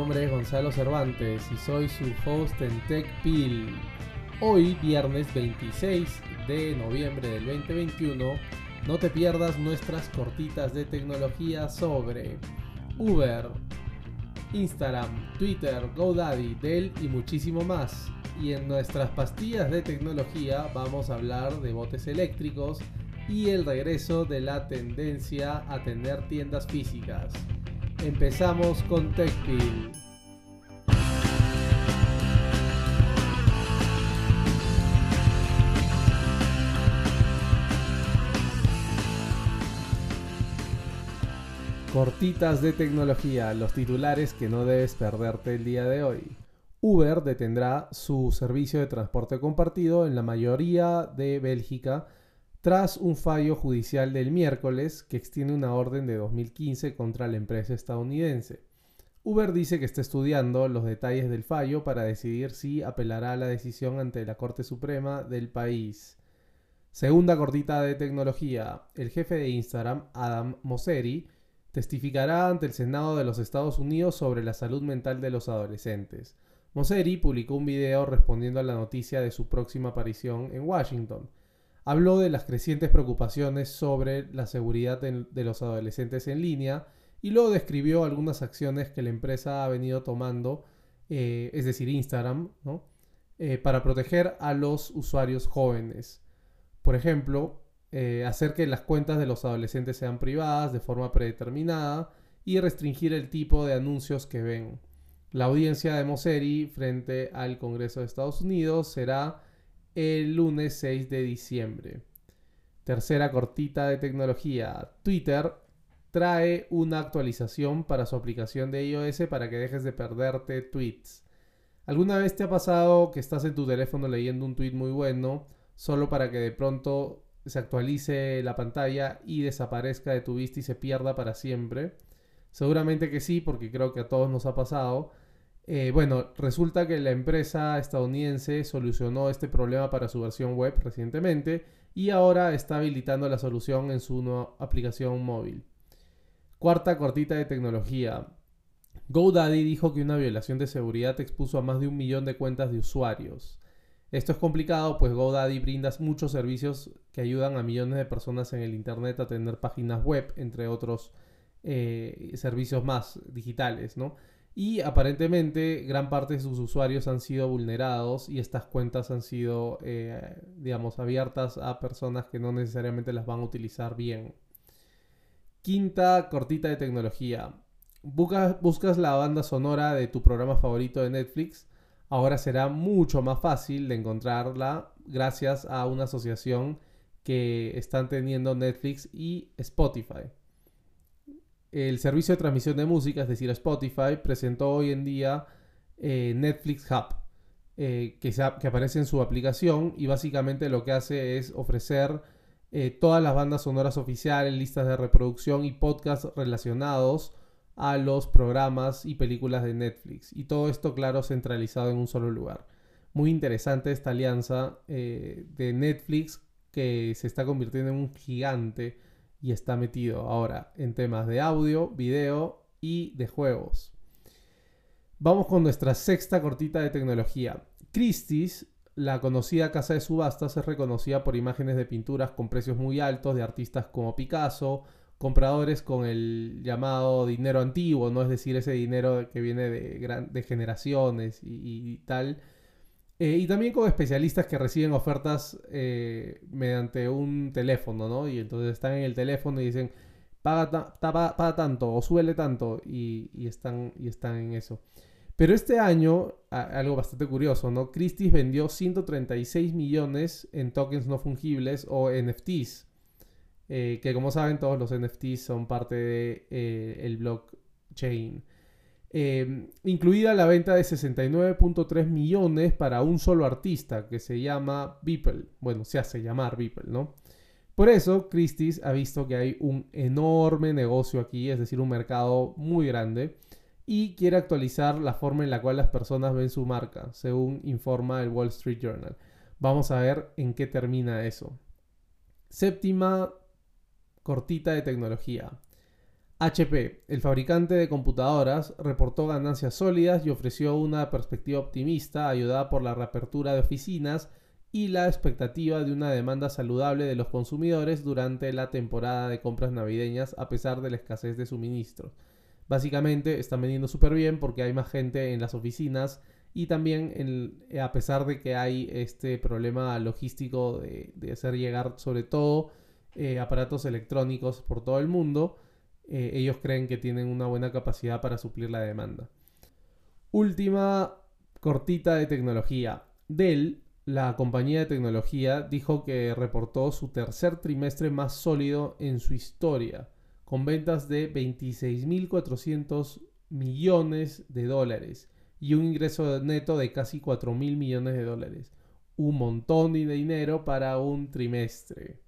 nombre es Gonzalo Cervantes y soy su host en TechPil. Hoy, viernes 26 de noviembre del 2021, no te pierdas nuestras cortitas de tecnología sobre Uber, Instagram, Twitter, GoDaddy, Dell y muchísimo más. Y en nuestras pastillas de tecnología vamos a hablar de botes eléctricos y el regreso de la tendencia a tener tiendas físicas. Empezamos con TechPil. Cortitas de tecnología, los titulares que no debes perderte el día de hoy. Uber detendrá su servicio de transporte compartido en la mayoría de Bélgica tras un fallo judicial del miércoles que extiende una orden de 2015 contra la empresa estadounidense. Uber dice que está estudiando los detalles del fallo para decidir si apelará a la decisión ante la Corte Suprema del país. Segunda cortita de tecnología. El jefe de Instagram, Adam Mosseri, testificará ante el Senado de los Estados Unidos sobre la salud mental de los adolescentes. Mosseri publicó un video respondiendo a la noticia de su próxima aparición en Washington habló de las crecientes preocupaciones sobre la seguridad de los adolescentes en línea y luego describió algunas acciones que la empresa ha venido tomando, eh, es decir, Instagram, eh, para proteger a los usuarios jóvenes. Por ejemplo, eh, hacer que las cuentas de los adolescentes sean privadas de forma predeterminada y restringir el tipo de anuncios que ven. La audiencia de Mosseri frente al Congreso de Estados Unidos será el lunes 6 de diciembre. Tercera cortita de tecnología. Twitter trae una actualización para su aplicación de iOS para que dejes de perderte tweets. ¿Alguna vez te ha pasado que estás en tu teléfono leyendo un tweet muy bueno solo para que de pronto se actualice la pantalla y desaparezca de tu vista y se pierda para siempre? Seguramente que sí, porque creo que a todos nos ha pasado. Eh, bueno, resulta que la empresa estadounidense solucionó este problema para su versión web recientemente y ahora está habilitando la solución en su nueva aplicación móvil. Cuarta cortita de tecnología. GoDaddy dijo que una violación de seguridad expuso a más de un millón de cuentas de usuarios. Esto es complicado, pues GoDaddy brinda muchos servicios que ayudan a millones de personas en el Internet a tener páginas web, entre otros eh, servicios más digitales, ¿no? Y aparentemente gran parte de sus usuarios han sido vulnerados y estas cuentas han sido, eh, digamos, abiertas a personas que no necesariamente las van a utilizar bien. Quinta cortita de tecnología. Buscas, buscas la banda sonora de tu programa favorito de Netflix. Ahora será mucho más fácil de encontrarla gracias a una asociación que están teniendo Netflix y Spotify. El servicio de transmisión de música, es decir, Spotify, presentó hoy en día eh, Netflix Hub, eh, que, aparece en su aplicación y básicamente lo que hace es ofrecer eh, todas las bandas sonoras oficiales, listas de reproducción y podcasts relacionados a los programas y películas de Netflix. Y todo esto, claro, centralizado en un solo lugar. Muy interesante esta alianza de Netflix que se está convirtiendo en un gigante y está metido ahora en temas de audio, video y de juegos. Vamos con nuestra sexta cortita de tecnología. Christie's, la conocida casa de subastas, es reconocida por imágenes de pinturas con precios muy altos de artistas como Picasso, compradores con el llamado dinero antiguo, no es decir, ese dinero que viene de, de generaciones y tal, eh, y también con especialistas que reciben ofertas eh, mediante un teléfono, ¿no? Y entonces están en el teléfono y dicen, paga, tanto o suele tanto y, están, y están en eso. Pero este año, algo bastante curioso, ¿no? Christie's vendió 136 millones en tokens no fungibles o NFTs. Eh, que como saben todos los NFTs son parte del de, el blockchain. Em, incluida la venta de 69.3 millones para un solo artista que se llama Beeple. Bueno, se hace llamar Beeple, ¿no? Por eso, Christie's ha visto que hay un enorme negocio aquí, es decir, un mercado muy grande, y quiere actualizar la forma en la cual las personas ven su marca, según informa el Wall Street Journal. Vamos a ver en qué termina eso. Séptima cortita de tecnología. HP, el fabricante de computadoras, reportó ganancias sólidas y ofreció una perspectiva optimista ayudada por la reapertura de oficinas y la expectativa de una demanda saludable de los consumidores durante la temporada de compras navideñas a pesar de la escasez de suministros. Básicamente están vendiendo súper bien porque hay más gente en las oficinas y también a pesar de que hay este problema logístico de, hacer llegar sobre todo eh, aparatos electrónicos por todo el mundo, eh, ellos creen que tienen una buena capacidad para suplir la demanda. Última cortita de tecnología. Dell, la compañía de tecnología, dijo que reportó su tercer trimestre más sólido en su historia, con ventas de 26.400 millones de dólares y un ingreso neto de casi 4.000 millones de dólares. Un montón de dinero para un trimestre.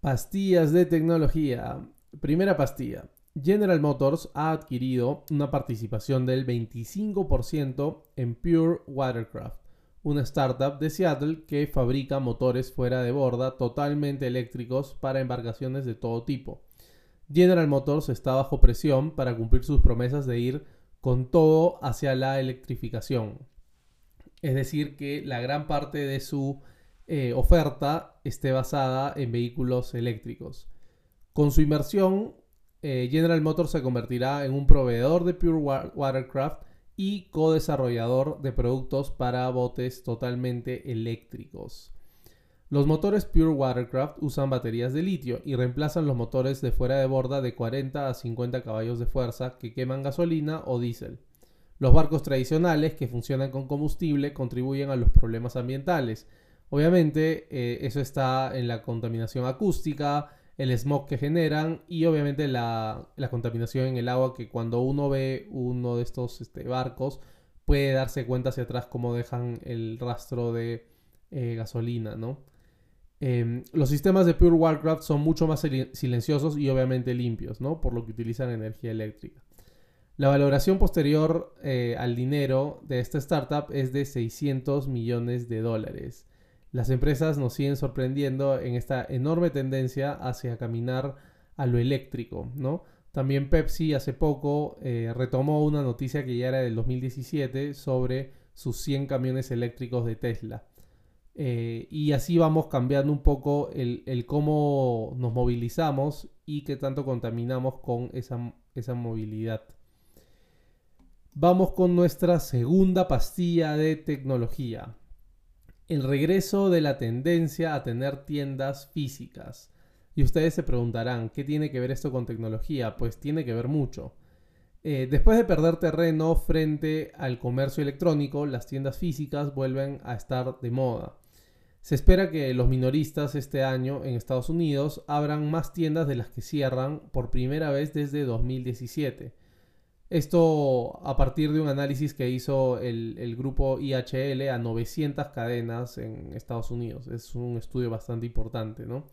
Pastillas de tecnología. Primera pastilla. General Motors ha adquirido una participación del 25% en Pure Watercraft, una startup de Seattle que fabrica motores fuera de borda totalmente eléctricos para embarcaciones de todo tipo. General Motors está bajo presión para cumplir sus promesas de ir con todo hacia la electrificación. Es decir, que la gran parte de su eh, oferta esté basada en vehículos eléctricos. Con su inversión, eh, General Motors se convertirá en un proveedor de Pure Watercraft y co-desarrollador de productos para botes totalmente eléctricos. Los motores Pure Watercraft usan baterías de litio y reemplazan los motores de fuera de borda de 40 a 50 caballos de fuerza que queman gasolina o diésel. Los barcos tradicionales que funcionan con combustible contribuyen a los problemas ambientales. Obviamente eh, eso está en la contaminación acústica, el smog que generan y obviamente la, contaminación en el agua que cuando uno ve uno de estos este, barcos puede darse cuenta hacia atrás cómo dejan el rastro de eh, gasolina, ¿no? Em, los sistemas de Pure Watercraft son mucho más silenciosos y obviamente limpios, ¿no? Por lo que utilizan energía eléctrica. La valoración posterior eh, al dinero de esta startup es de 600 millones de dólares las empresas nos siguen sorprendiendo en esta enorme tendencia hacia caminar a lo eléctrico, ¿no? También Pepsi hace poco eh, retomó una noticia que ya era del 2017 sobre sus 100 camiones eléctricos de Tesla. Eh, y así vamos cambiando un poco el, cómo nos movilizamos y qué tanto contaminamos con esa, esa movilidad. Vamos con nuestra segunda pastilla de tecnología el regreso de la tendencia a tener tiendas físicas. Y ustedes se preguntarán, ¿qué tiene que ver esto con tecnología? Pues tiene que ver mucho. Eh, después de perder terreno frente al comercio electrónico, las tiendas físicas vuelven a estar de moda. Se espera que los minoristas este año en Estados Unidos abran más tiendas de las que cierran por primera vez desde 2017. Esto a partir de un análisis que hizo el, grupo IHL a 900 cadenas en Estados Unidos. Es un estudio bastante importante, ¿no?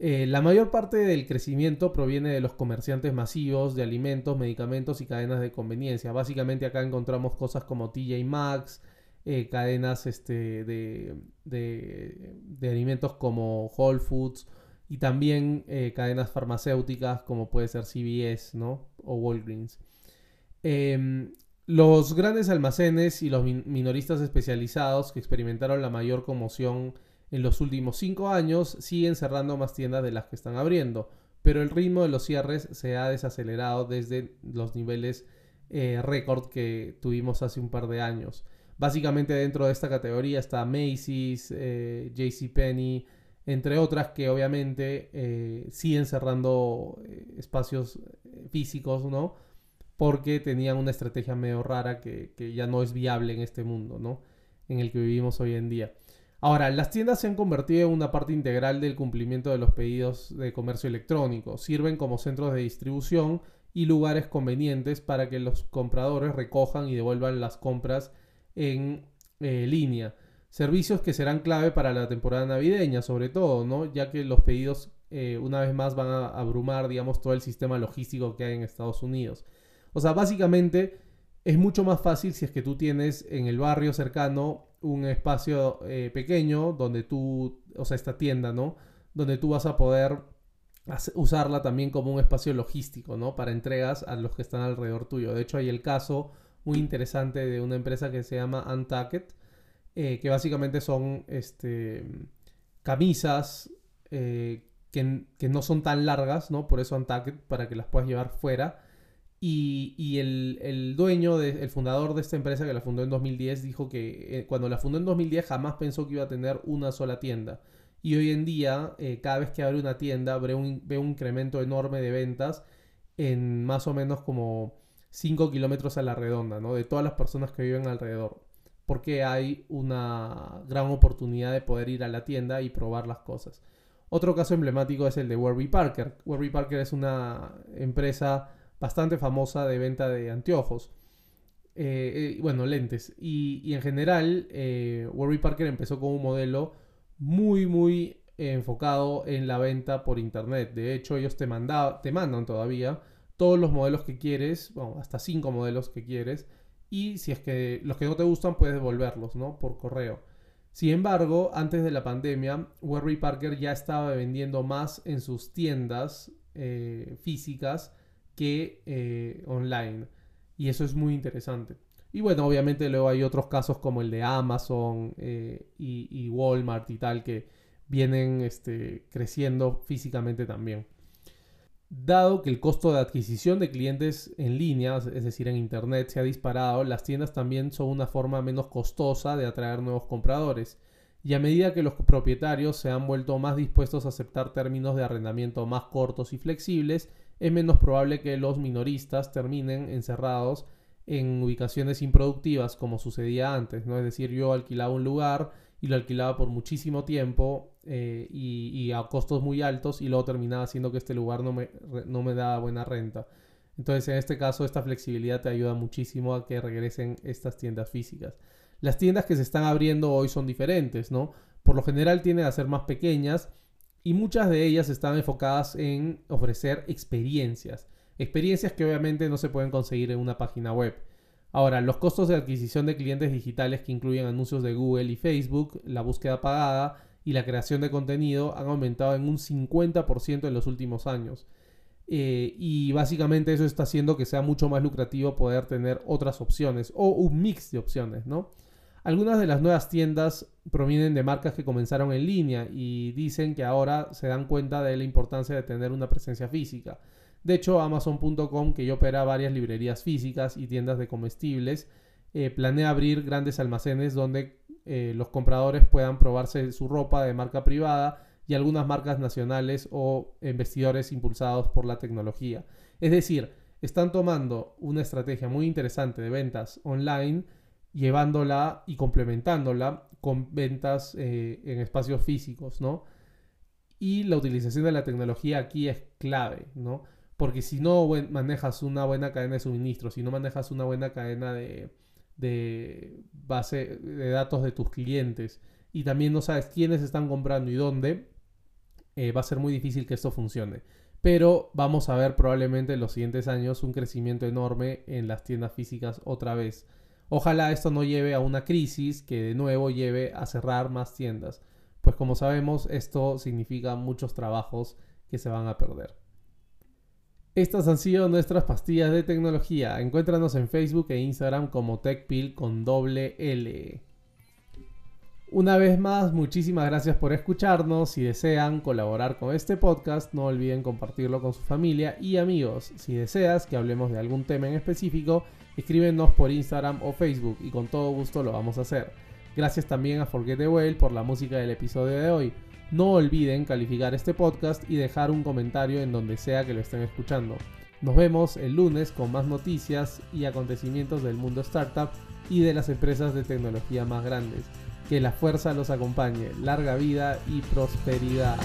Eh, la mayor parte del crecimiento proviene de los comerciantes masivos de alimentos, medicamentos y cadenas de conveniencia. Básicamente acá encontramos cosas como TJ Maxx, eh, cadenas este, de, de, alimentos como Whole Foods y también eh, cadenas farmacéuticas como puede ser CVS ¿no? o Walgreens. Em, los grandes almacenes y los minoristas especializados que experimentaron la mayor conmoción en los últimos cinco años siguen cerrando más tiendas de las que están abriendo, pero el ritmo de los cierres se ha desacelerado desde los niveles eh, récord que tuvimos hace un par de años. Básicamente dentro de esta categoría está Macy's, eh, JCPenney, entre otras que obviamente eh, siguen cerrando espacios físicos, ¿no? Porque tenían una estrategia medio rara que, ya no es viable en este mundo, ¿no? En el que vivimos hoy en día. Ahora, las tiendas se han convertido en una parte integral del cumplimiento de los pedidos de comercio electrónico. Sirven como centros de distribución y lugares convenientes para que los compradores recojan y devuelvan las compras en eh, línea. Servicios que serán clave para la temporada navideña, sobre todo, ¿no? Ya que los pedidos eh, una vez más van a abrumar, digamos, todo el sistema logístico que hay en Estados Unidos. O sea, básicamente es mucho más fácil si es que tú tienes en el barrio cercano un espacio eh, pequeño donde tú, o sea, esta tienda, ¿no? Donde tú vas a poder usarla también como un espacio logístico, ¿no? Para entregas a los que están alrededor tuyo. De hecho, hay el caso muy interesante de una empresa que se llama Untucked, eh, que básicamente son este, camisas eh, que, no son tan largas, ¿no? Por eso Untucked, para que las puedas llevar fuera. Y, el, dueño, el fundador de esta empresa que la fundó en 2010, dijo que eh, cuando la fundó en 2010 jamás pensó que iba a tener una sola tienda. Y hoy en día, eh, cada vez que abre una tienda, ve un, ve un incremento enorme de ventas en más o menos como 5 kilómetros a la redonda, ¿no? De todas las personas que viven alrededor. Porque hay una gran oportunidad de poder ir a la tienda y probar las cosas. Otro caso emblemático es el de Warby Parker. Warby Parker es una empresa bastante famosa de venta de anteojos. Eh, eh, bueno, lentes. Y, en general, Warby Parker empezó con un modelo muy, muy enfocado en la venta por internet. De hecho, ellos te, te mandan todavía todos los modelos que quieres, bueno, hasta cinco modelos que quieres. Y si es que los que no te gustan, puedes devolverlos, ¿no? Por correo. Sin embargo, antes de la pandemia, Warby Parker ya estaba vendiendo más en sus tiendas eh, físicas que eh, online. Y eso es muy interesante. Y bueno, obviamente luego hay otros casos como el de Amazon eh, y, Walmart y tal que vienen este, creciendo físicamente también. Dado que el costo de adquisición de clientes en línea, es decir, en Internet, se ha disparado, las tiendas también son una forma menos costosa de atraer nuevos compradores. Y a medida que los propietarios se han vuelto más dispuestos a aceptar términos de arrendamiento más cortos y flexibles, es menos probable que los minoristas terminen encerrados en ubicaciones improductivas como sucedía antes, ¿no? Es decir, yo alquilaba un lugar y lo alquilaba por muchísimo tiempo eh, y, a costos muy altos y luego terminaba haciendo que este lugar no me, no me daba buena renta. Entonces, en este caso, esta flexibilidad te ayuda muchísimo a que regresen estas tiendas físicas. Las tiendas que se están abriendo hoy son diferentes, ¿no? Por lo general tienden a ser más pequeñas y muchas de ellas están enfocadas en ofrecer experiencias. Experiencias que obviamente no se pueden conseguir en una página web. Ahora, los costos de adquisición de clientes digitales que incluyen anuncios de Google y Facebook, la búsqueda pagada y la creación de contenido han aumentado en un 50% en los últimos años. Eh, y básicamente eso está haciendo que sea mucho más lucrativo poder tener otras opciones o un mix de opciones, ¿no? Algunas de las nuevas tiendas provienen de marcas que comenzaron en línea y dicen que ahora se dan cuenta de la importancia de tener una presencia física. De hecho, Amazon.com, que ya opera varias librerías físicas y tiendas de comestibles, eh, planea abrir grandes almacenes donde eh, los compradores puedan probarse su ropa de marca privada y algunas marcas nacionales o investidores impulsados por la tecnología. Es decir, están tomando una estrategia muy interesante de ventas online, llevándola y complementándola con ventas eh, en espacios físicos, ¿no? Y la utilización de la tecnología aquí es clave, ¿no? Porque si no manejas una buena cadena de suministro, si no manejas una buena cadena de, base de datos de tus clientes y también no sabes quiénes están comprando y dónde, eh, va a ser muy difícil que esto funcione. Pero vamos a ver probablemente en los siguientes años un crecimiento enorme en las tiendas físicas otra vez. Ojalá esto no lleve a una crisis que de nuevo lleve a cerrar más tiendas. Pues como sabemos, esto significa muchos trabajos que se van a perder. Estas han sido nuestras pastillas de tecnología. Encuéntranos en Facebook e Instagram como TechPill con doble L. Una vez más, muchísimas gracias por escucharnos. Si desean colaborar con este podcast, no olviden compartirlo con su familia y amigos. Si deseas que hablemos de algún tema en específico, escríbenos por Instagram o Facebook y con todo gusto lo vamos a hacer. Gracias también a Forget the Whale por la música del episodio de hoy. No olviden calificar este podcast y dejar un comentario en donde sea que lo estén escuchando. Nos vemos el lunes con más noticias y acontecimientos del mundo startup y de las empresas de tecnología más grandes. Que la fuerza los acompañe, larga vida y prosperidad.